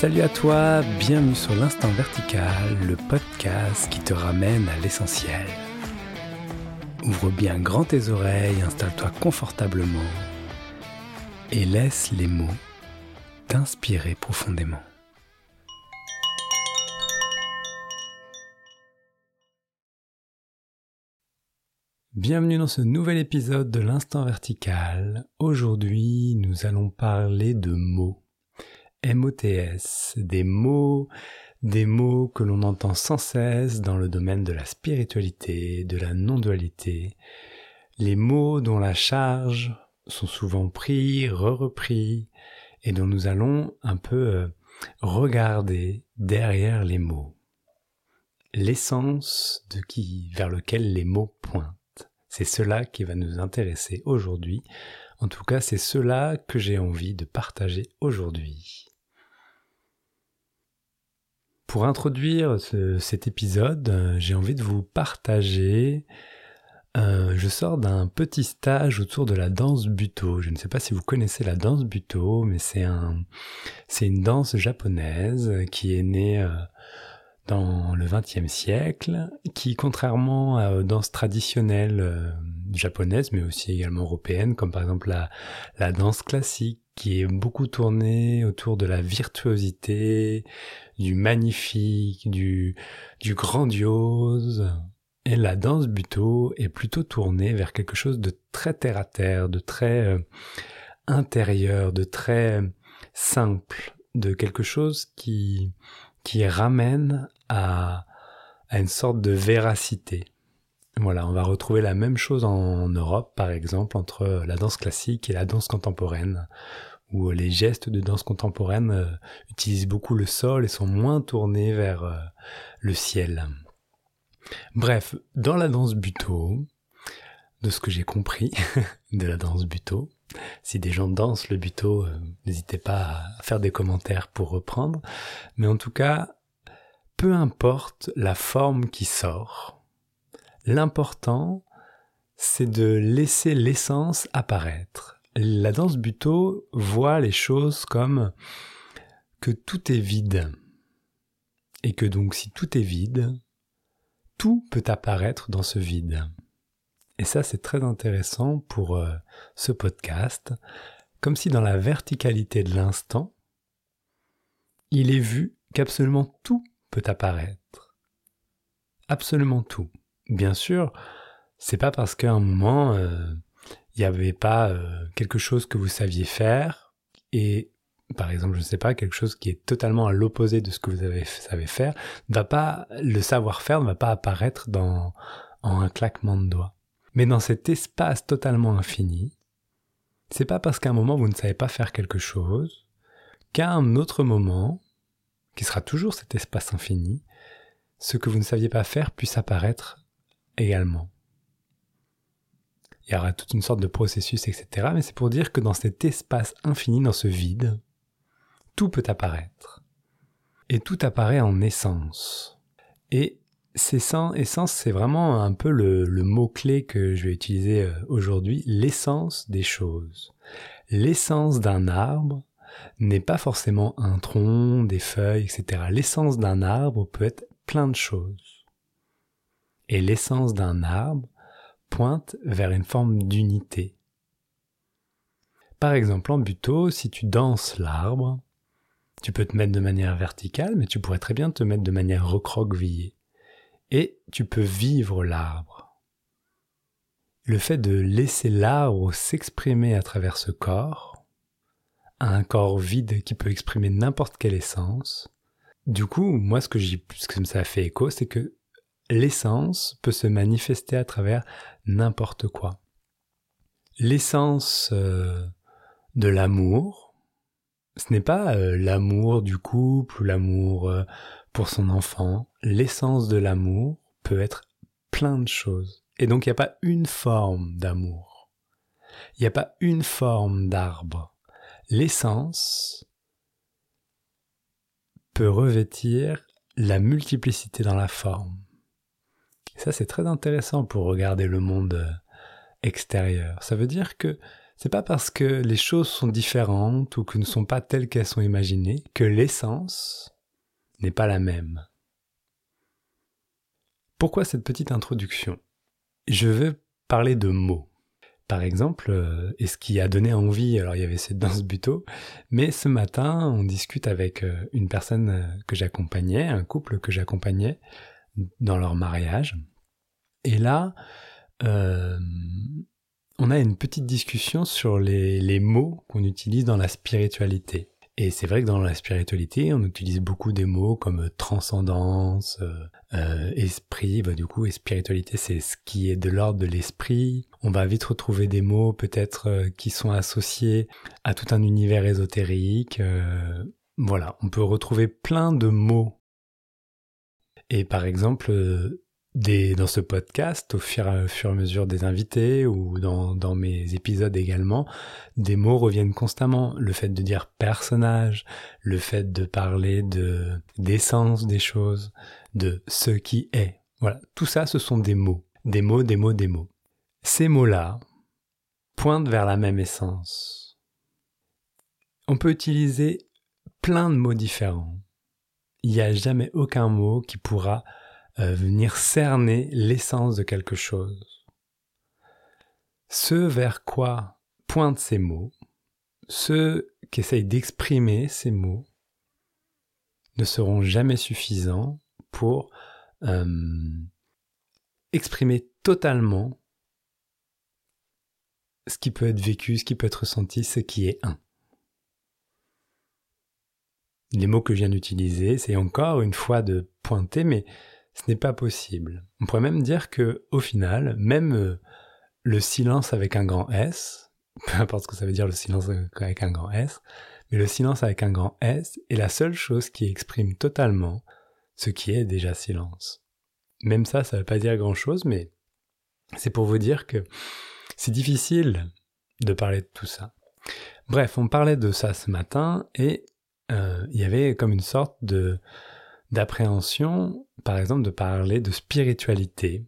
Salut à toi, bienvenue sur l'Instant Vertical, le podcast qui te ramène à l'essentiel. Ouvre bien grand tes oreilles, installe-toi confortablement et laisse les mots t'inspirer profondément. Bienvenue dans ce nouvel épisode de l'Instant Vertical. Aujourd'hui, nous allons parler de mots. MOTS, des mots, des mots que l'on entend sans cesse dans le domaine de la spiritualité, de la non-dualité, les mots dont la charge sont souvent pris, re-repris, et dont nous allons un peu euh, regarder derrière les mots. L'essence de qui, vers lequel les mots pointent. C'est cela qui va nous intéresser aujourd'hui. En tout cas, c'est cela que j'ai envie de partager aujourd'hui. Pour introduire cet épisode, euh, j'ai envie de vous partager. Euh, je sors d'un petit stage autour de la danse buto. Je ne sais pas si vous connaissez la danse buto, mais c'est un, c'est une danse japonaise qui est née euh, dans le XXe siècle, qui, contrairement aux danses traditionnelles japonaises, mais aussi également européennes, comme par exemple la danse classique, qui est beaucoup tournée autour de la virtuosité, du magnifique, du, grandiose, et la danse buto est plutôt tournée vers quelque chose de très terre à terre, de très euh, intérieur, de très simple, de quelque chose qui ramène à une sorte de véracité. Voilà, on va retrouver la même chose en Europe, par exemple, entre la danse classique et la danse contemporaine, où les gestes de danse contemporaine euh, utilisent beaucoup le sol et sont moins tournés vers euh, le ciel. Bref, dans la danse buto, de ce que j'ai compris de la danse buto, si des gens dansent le buto, euh, n'hésitez pas à faire des commentaires pour reprendre. Mais en tout cas, peu importe la forme qui sort, l'important, c'est de laisser l'essence apparaître. La danse buto voit les choses comme que tout est vide. Et que donc si tout est vide, tout peut apparaître dans ce vide. Et ça, c'est très intéressant pour euh, ce podcast, comme si dans la verticalité de l'instant, il est vu qu'absolument tout peut apparaître. Absolument tout. Bien sûr, c'est pas parce qu'à un moment, euh, il n'y avait pas euh, quelque chose que vous saviez faire et par exemple, je ne sais pas, quelque chose qui est totalement à l'opposé de ce que vous avez, savez faire, va pas, le savoir-faire ne va pas apparaître dans, en un claquement de doigts. Mais dans cet espace totalement infini, c'est pas parce qu'à un moment vous ne savez pas faire quelque chose qu'à un autre moment, qui sera toujours cet espace infini, ce que vous ne saviez pas faire puisse apparaître également. Il y aura toute une sorte de processus, etc. Mais c'est pour dire que dans cet espace infini, dans ce vide, tout peut apparaître. Et tout apparaît en essence. Et essence, c'est vraiment un peu le, mot-clé que je vais utiliser euh, aujourd'hui, l'essence des choses. L'essence d'un arbre n'est pas forcément un tronc, des feuilles, etc. L'essence d'un arbre peut être plein de choses. Et l'essence d'un arbre pointe vers une forme d'unité. Par exemple, en buto, si tu danses l'arbre, tu peux te mettre de manière verticale, mais tu pourrais très bien te mettre de manière recroquevillée et tu peux vivre l'arbre. Le fait de laisser l'arbre s'exprimer à travers ce corps, un corps vide qui peut exprimer n'importe quelle essence, du coup, moi ce que ce que ça fait écho, c'est que l'essence peut se manifester à travers n'importe quoi. L'essence euh, de l'amour, ce n'est pas euh, l'amour du couple ou l'amour euh, pour son enfant, l'essence de l'amour peut être plein de choses. Et donc il n'y a pas une forme d'amour. Il n'y a pas une forme d'arbre. L'essence peut revêtir la multiplicité dans la forme. Ça c'est très intéressant pour regarder le monde euh, extérieur. Ça veut dire que C'est pas parce que les choses sont différentes ou que ne sont pas telles qu'elles sont imaginées que l'essence n'est pas la même. Pourquoi cette petite introduction? Je veux parler de mots. Par exemple, euh, et ce qui a donné envie, alors il y avait cette danse buto, mais ce matin, on discute avec euh, une personne que j'accompagnais, un couple que j'accompagnais dans leur mariage. Et là, on a une petite discussion sur les, mots qu'on utilise dans la spiritualité. Et c'est vrai que dans la spiritualité, on utilise beaucoup des mots comme transcendance, euh, euh, esprit. Bah, du coup, spiritualité, c'est ce qui est de l'ordre de l'esprit. On va vite retrouver des mots peut-être euh, qui sont associés à tout un univers ésotérique. voilà, on peut retrouver plein de mots. Et par exemple, dans ce podcast, au fur, et à mesure des invités ou dans, dans, mes épisodes également, des mots reviennent constamment. Le fait de dire personnage, le fait de parler de d'essence des choses, de ce qui est. Voilà, tout ça, ce sont des mots. Des mots, des mots, des mots. Ces mots-là pointent vers la même essence. On peut utiliser plein de mots différents. Il n'y a jamais aucun mot qui pourra euh, venir cerner l'essence de quelque chose. Ce vers quoi pointent ces mots, ceux qui essayent d'exprimer ces mots, ne seront jamais suffisants pour euh, exprimer totalement ce qui peut être vécu, ce qui peut être ressenti, ce qui est un. Les mots que je viens d'utiliser, c'est encore une fois de pointer, mais ce n'est pas possible. On pourrait même dire que, au final, même euh, le silence avec un grand S, peu importe ce que ça veut dire le silence avec un grand S, mais le silence avec un grand S est la seule chose qui exprime totalement ce qui est déjà silence. Même ça, ça ne veut pas dire grand chose, mais c'est pour vous dire que c'est difficile de parler de tout ça. Bref, on parlait de ça ce matin et euh, il y avait comme une sorte de d'appréhension, par exemple, de parler de spiritualité.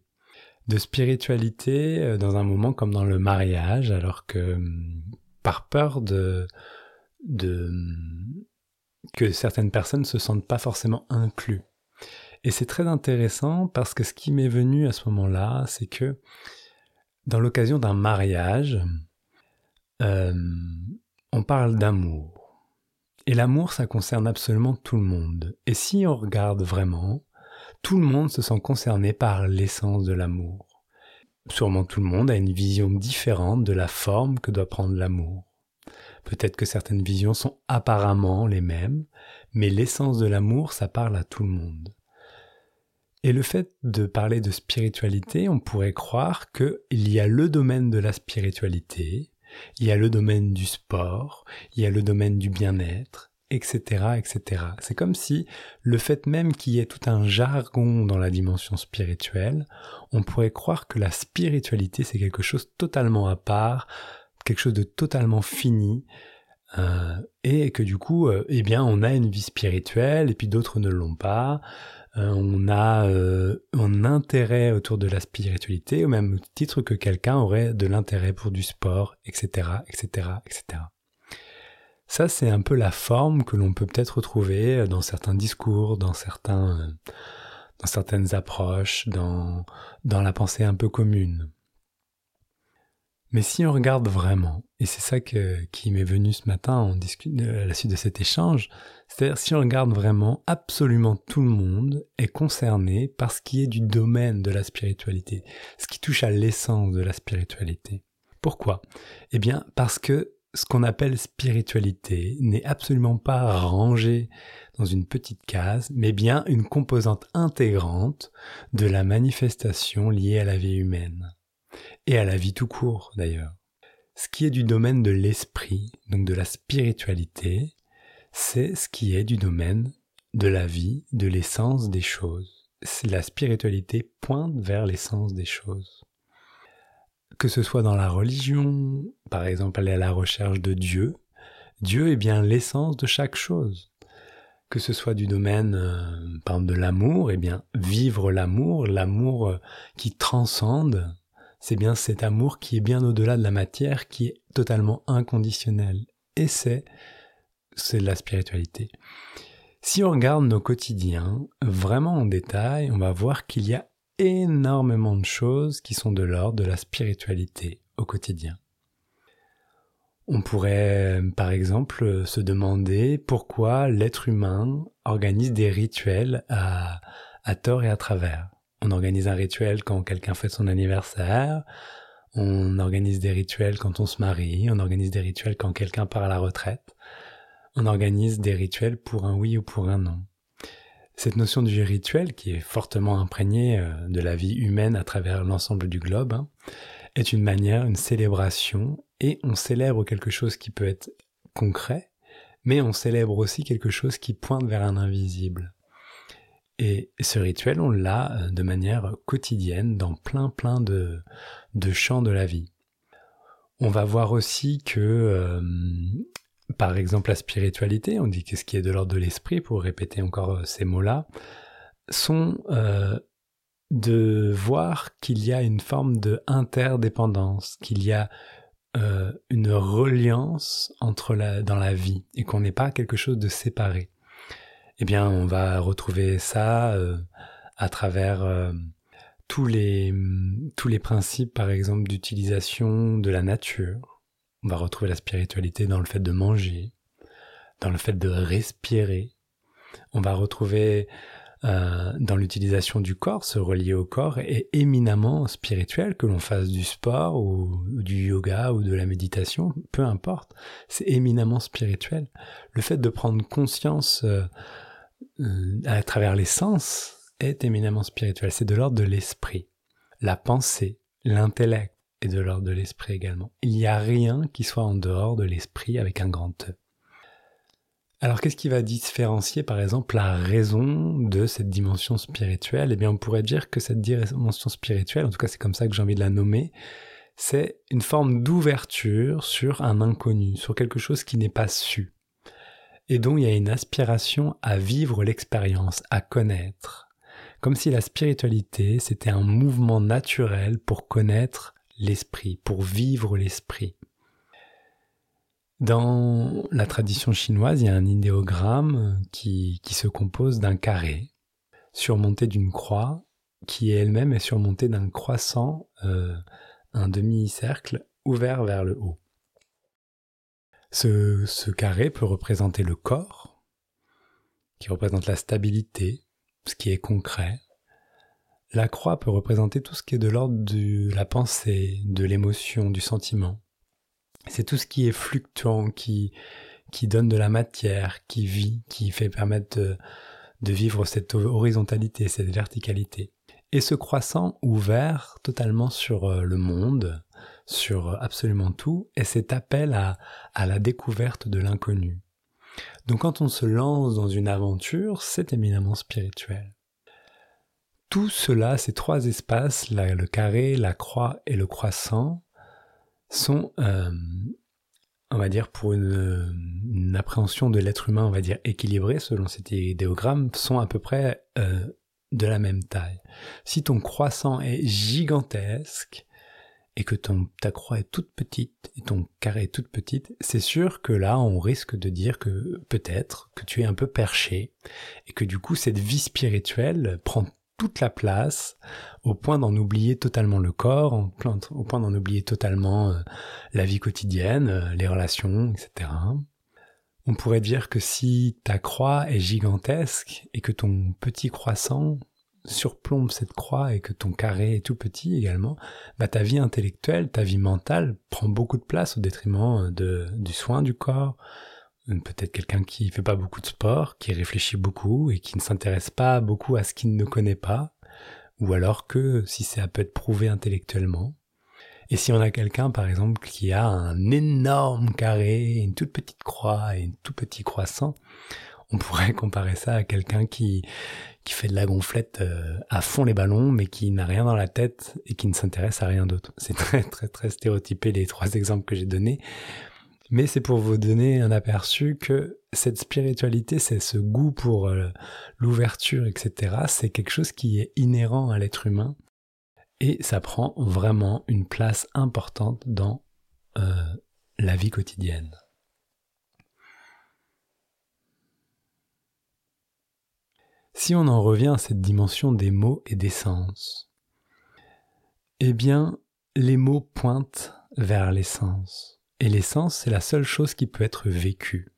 De spiritualité euh, dans un moment comme dans le mariage, alors que hum, par peur de, de hum, que certaines personnes ne se sentent pas forcément inclus. Et c'est très intéressant parce que ce qui m'est venu à ce moment-là, c'est que dans l'occasion d'un mariage, euh, on parle d'amour. Et l'amour, ça concerne absolument tout le monde. Et si on regarde vraiment, tout le monde se sent concerné par l'essence de l'amour. Sûrement tout le monde a une vision différente de la forme que doit prendre l'amour. Peut-être que certaines visions sont apparemment les mêmes, mais l'essence de l'amour, ça parle à tout le monde. Et le fait de parler de spiritualité, on pourrait croire qu'il y a le domaine de la spiritualité, il y a le domaine du sport, il y a le domaine du bien-être, etc., etc. C'est comme si le fait même qu'il y ait tout un jargon dans la dimension spirituelle, on pourrait croire que la spiritualité c'est quelque chose totalement à part, quelque chose de totalement fini, euh, et que du coup, euh, eh bien, on a une vie spirituelle et puis d'autres ne l'ont pas. Euh, on a euh, un intérêt autour de la spiritualité au même titre que quelqu'un aurait de l'intérêt pour du sport, etc., etc., etc. Ça, c'est un peu la forme que l'on peut peut-être retrouver dans certains discours, dans certains, euh, dans certaines approches, dans, dans la pensée un peu commune. Mais si on regarde vraiment, et c'est ça qui m'est venu ce matin en à la suite de cet échange, c'est-à-dire si on regarde vraiment, absolument tout le monde est concerné par ce qui est du domaine de la spiritualité, ce qui touche à l'essence de la spiritualité. Pourquoi? Eh bien parce que ce qu'on appelle spiritualité n'est absolument pas rangé dans une petite case, mais bien une composante intégrante de la manifestation liée à la vie humaine et à la vie tout court d'ailleurs. Ce qui est du domaine de l'esprit, donc de la spiritualité, c'est ce qui est du domaine de la vie, de l'essence des choses. La spiritualité pointe vers l'essence des choses. Que ce soit dans la religion, par exemple aller à la recherche de Dieu, Dieu est bien l'essence de chaque chose. Que ce soit du domaine, euh, de l'amour, eh bien, vivre l'amour, l'amour euh, qui transcende, c'est bien cet amour qui est bien au-delà de la matière, qui est totalement inconditionnel. Et c'est, c'est la spiritualité. Si on regarde nos quotidiens vraiment en détail, on va voir qu'il y a énormément de choses qui sont de l'ordre de la spiritualité au quotidien. On pourrait par exemple se demander pourquoi l'être humain organise des rituels à, à tort et à travers. On organise un rituel quand quelqu'un fait son anniversaire, on organise des rituels quand on se marie, on organise des rituels quand quelqu'un part à la retraite, on organise des rituels pour un oui ou pour un non. Cette notion du rituel, qui est fortement imprégnée euh, de la vie humaine à travers l'ensemble du globe, hein, est une manière, une célébration, et on célèbre quelque chose qui peut être concret, mais on célèbre aussi quelque chose qui pointe vers un invisible. Et ce rituel, on l'a euh, de manière quotidienne dans plein plein de, champs de la vie. On va voir aussi que euh, par exemple la spiritualité, on dit qu'est-ce qui est de l'ordre de l'esprit, pour répéter encore euh, ces mots-là, sont de voir qu'il y a une forme de interdépendance, qu'il y a une reliance dans la vie et qu'on n'est pas quelque chose de séparé. Eh bien, on va retrouver ça à travers tous les tous les principes, par exemple, d'utilisation de la nature, on va retrouver la spiritualité dans le fait de manger, dans le fait de respirer. On va retrouver euh, dans l'utilisation du corps, se relier au corps est éminemment spirituel, que l'on fasse du sport ou, du yoga ou de la méditation, peu importe, c'est éminemment spirituel. Le fait de prendre conscience euh, euh, à travers les sens est éminemment spirituel, c'est de l'ordre de l'esprit, la pensée, l'intellect et de l'ordre de l'esprit également. Il n'y a rien qui soit en dehors de l'esprit avec un grand E. Alors qu'est-ce qui va différencier par exemple la raison de cette dimension spirituelle? Eh bien on pourrait dire que cette dimension spirituelle, en tout cas c'est comme ça que j'ai envie de la nommer, c'est une forme d'ouverture sur un inconnu, sur quelque chose qui n'est pas su, et dont il y a une aspiration à vivre l'expérience, à connaître, comme si la spiritualité c'était un mouvement naturel pour connaître l'esprit, pour vivre l'esprit. Dans la tradition chinoise, il y a un idéogramme qui, qui se compose d'un carré surmonté d'une croix qui elle-même est surmontée d'un croissant, euh, un demi-cercle ouvert vers le haut. Ce, ce carré peut représenter le corps, qui représente la stabilité, ce qui est concret, la croix peut représenter tout ce qui est de l'ordre de la pensée, de l'émotion, du sentiment. C'est tout ce qui est fluctuant, qui, qui donne de la matière, qui vit, qui fait permettre de, de vivre cette horizontalité, cette verticalité. Et ce croissant ouvert totalement sur euh, le monde, sur absolument tout, et cet appel à, la découverte de l'inconnu. Donc quand on se lance dans une aventure, c'est éminemment spirituel. Tout cela, ces trois espaces, le carré, la croix et le croissant, sont, euh, on va dire, pour une, appréhension de l'être humain, on va dire, équilibrée selon cet idéogramme, sont à peu près euh, de la même taille. Si ton croissant est gigantesque et que ton, ta croix est toute petite et ton carré est toute petite, c'est sûr que là, on risque de dire que peut-être que tu es un peu perché et que du coup, cette vie spirituelle prend toute la place, au point d'en oublier totalement le corps, au point d'en oublier totalement euh, la vie quotidienne, euh, les relations, etc. On pourrait dire que si ta croix est gigantesque et que ton petit croissant surplombe cette croix et que ton carré est tout petit également, bah ta vie intellectuelle, ta vie mentale prend beaucoup de place au détriment euh, de, du soin du corps, peut-être quelqu'un qui fait pas beaucoup de sport, qui réfléchit beaucoup et qui ne s'intéresse pas beaucoup à ce qu'il ne connaît pas, ou alors que si ça peut être prouvé intellectuellement. Et si on a quelqu'un, par exemple, qui a un énorme carré, une toute petite croix et un tout petit croissant, on pourrait comparer ça à quelqu'un qui, fait de la gonflette euh, à fond les ballons, mais qui n'a rien dans la tête et qui ne s'intéresse à rien d'autre. C'est très très très stéréotypé les trois exemples que j'ai donnés, mais c'est pour vous donner un aperçu que cette spiritualité, c'est ce goût pour euh, l'ouverture, etc. C'est quelque chose qui est inhérent à l'être humain Et ça prend vraiment une place importante dans euh, la vie quotidienne. Si on en revient à cette dimension des mots et des sens, eh bien, les mots pointent vers l'essence. Et l'essence, c'est la seule chose qui peut être vécue.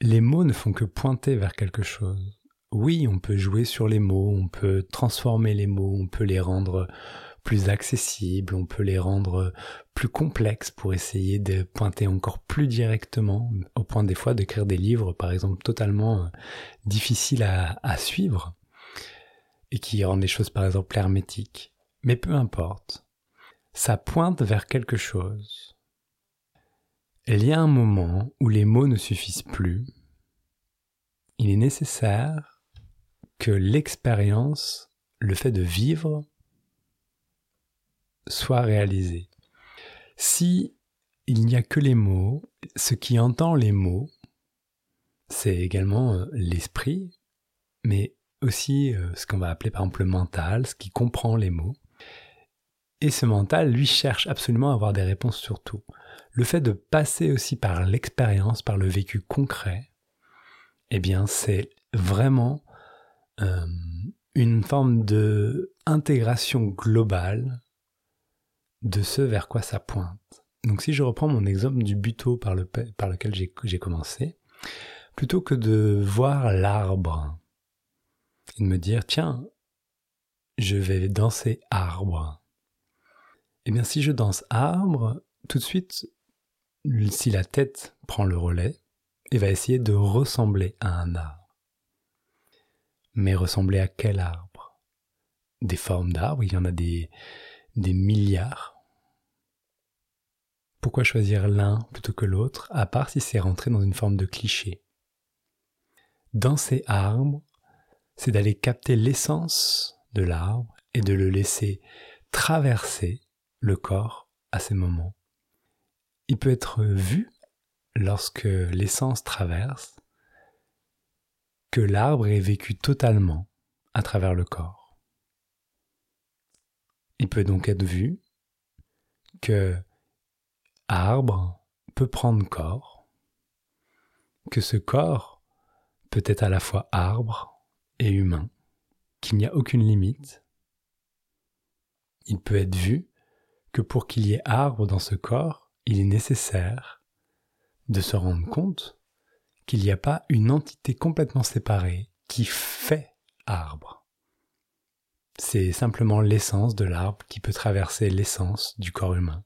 Les mots ne font que pointer vers quelque chose. Oui, on peut jouer sur les mots, on peut transformer les mots, on peut les rendre plus accessibles, on peut les rendre plus complexes pour essayer de pointer encore plus directement, au point des fois d'écrire des livres, par exemple, totalement euh, difficiles à, à suivre, et qui rendent les choses, par exemple, hermétiques. Mais peu importe, ça pointe vers quelque chose. Il y a un moment où les mots ne suffisent plus. Il est nécessaire que l'expérience, le fait de vivre, soit réalisé. Si il n'y a que les mots, ce qui entend les mots, c'est également euh, l'esprit, mais aussi euh, ce qu'on va appeler par exemple le mental, ce qui comprend les mots. Et ce mental, lui, cherche absolument à avoir des réponses sur tout. Le fait de passer aussi par l'expérience, par le vécu concret, eh bien, c'est vraiment euh, une forme de intégration globale de ce vers quoi ça pointe. Donc si je reprends mon exemple du buto par, le, par lequel j'ai commencé, plutôt que de voir l'arbre et de me dire tiens, je vais danser arbre. Eh bien si je danse arbre, tout de suite, si la tête prend le relais, elle va essayer de ressembler à un arbre. Mais ressembler à quel arbre? Des formes d'arbres, il y en a des milliards. Pourquoi choisir l'un plutôt que l'autre, à part si c'est rentré dans une forme de cliché? Dans ces arbres, c'est d'aller capter l'essence de l'arbre et de le laisser traverser le corps à ces moments. Il peut être vu lorsque l'essence traverse que l'arbre est vécu totalement à travers le corps. Il peut donc être vu que arbre peut prendre corps, que ce corps peut être à la fois arbre et humain, qu'il n'y a aucune limite. Il peut être vu que pour qu'il y ait arbre dans ce corps, il est nécessaire de se rendre compte qu'il n'y a pas une entité complètement séparée qui fait arbre. C'est simplement l'essence de l'arbre qui peut traverser l'essence du corps humain.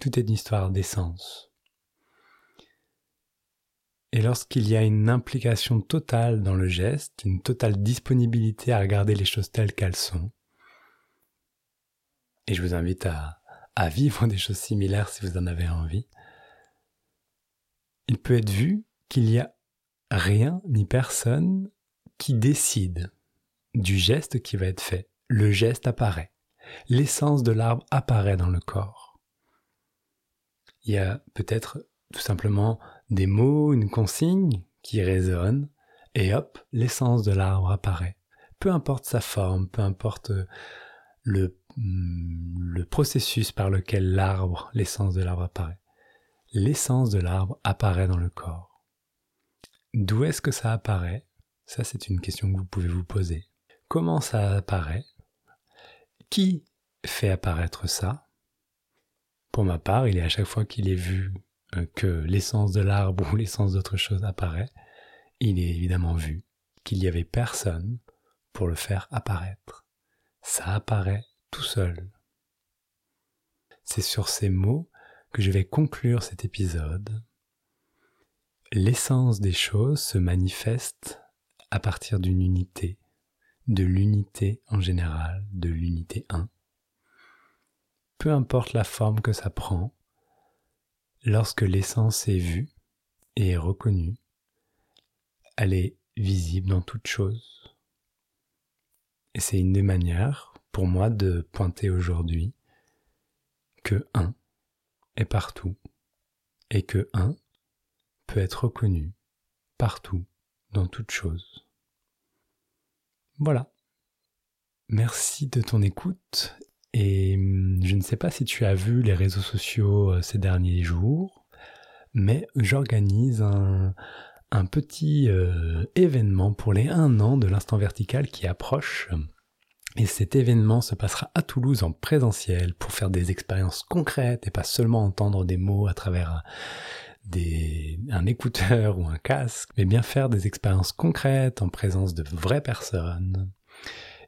Tout est une histoire d'essence. Et lorsqu'il y a une implication totale dans le geste, une totale disponibilité à regarder les choses telles qu'elles sont, et je vous invite à, vivre des choses similaires si vous en avez envie, il peut être vu qu'il n'y a rien ni personne qui décide du geste qui va être fait. Le geste apparaît. L'essence de l'arbre apparaît dans le corps il y a peut-être tout simplement des mots, une consigne qui résonne, et hop, l'essence de l'arbre apparaît. Peu importe sa forme, peu importe le, mm, le processus par lequel l'arbre, l'essence de l'arbre apparaît. L'essence de l'arbre apparaît dans le corps. D'où est-ce que ça apparaît? Ça, c'est une question que vous pouvez vous poser. Comment ça apparaît? Qui fait apparaître ça? Pour ma part, il est à chaque fois qu'il est vu euh, que l'essence de l'arbre ou l'essence d'autre chose apparaît, il est évidemment vu qu'il n'y avait personne pour le faire apparaître. Ça apparaît tout seul. C'est sur ces mots que je vais conclure cet épisode. L'essence des choses se manifeste à partir d'une unité, de l'unité en général, de l'unité 1 peu importe la forme que ça prend, lorsque l'essence est vue et est reconnue, elle est visible dans toute chose. Et c'est une des manières pour moi de pointer aujourd'hui que un est partout et que un peut être reconnu partout dans toute chose. Voilà. Merci de ton écoute et hum, je ne sais pas si tu as vu les réseaux sociaux euh, ces derniers jours, mais j'organise un, petit euh, événement pour les 1 an de l'instant vertical qui approche. Et cet événement se passera à Toulouse en présentiel pour faire des expériences concrètes et pas seulement entendre des mots à travers des, un écouteur ou un casque, mais bien faire des expériences concrètes en présence de vraies personnes.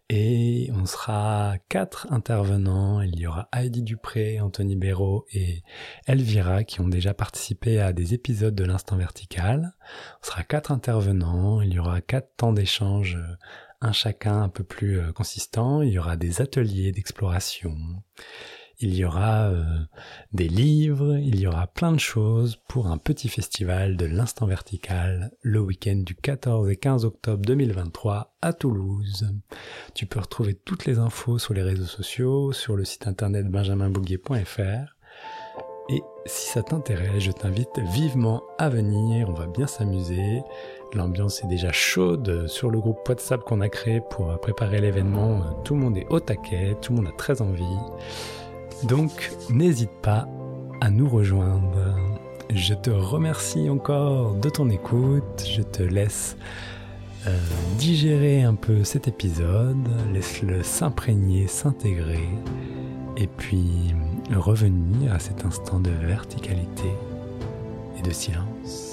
Et on sera quatre intervenants. Il y aura Heidi Dupré, Anthony Béraud et Elvira qui ont déjà participé à des épisodes de l'Instant Vertical. On sera quatre intervenants. Il y aura quatre temps d'échange, un chacun un peu plus euh, consistant. Il y aura des ateliers d'exploration il y aura euh, des livres, il y aura plein de choses pour un petit festival de l'instant vertical le week-end du 14 et 15 octobre 2023 à Toulouse. Tu peux retrouver toutes les infos sur les réseaux sociaux, sur le site internet benjaminbouguet.fr. Et si ça t'intéresse, je t'invite vivement à venir, on va bien s'amuser. L'ambiance est déjà chaude sur le groupe WhatsApp qu'on a créé pour préparer l'événement. Tout le monde est au taquet, tout le monde a très envie. Donc n'hésite pas à nous rejoindre. Je te remercie encore de ton écoute. Je te laisse euh, digérer un peu cet épisode, laisse-le s'imprégner, s'intégrer, et puis revenir à cet instant de verticalité et de silence.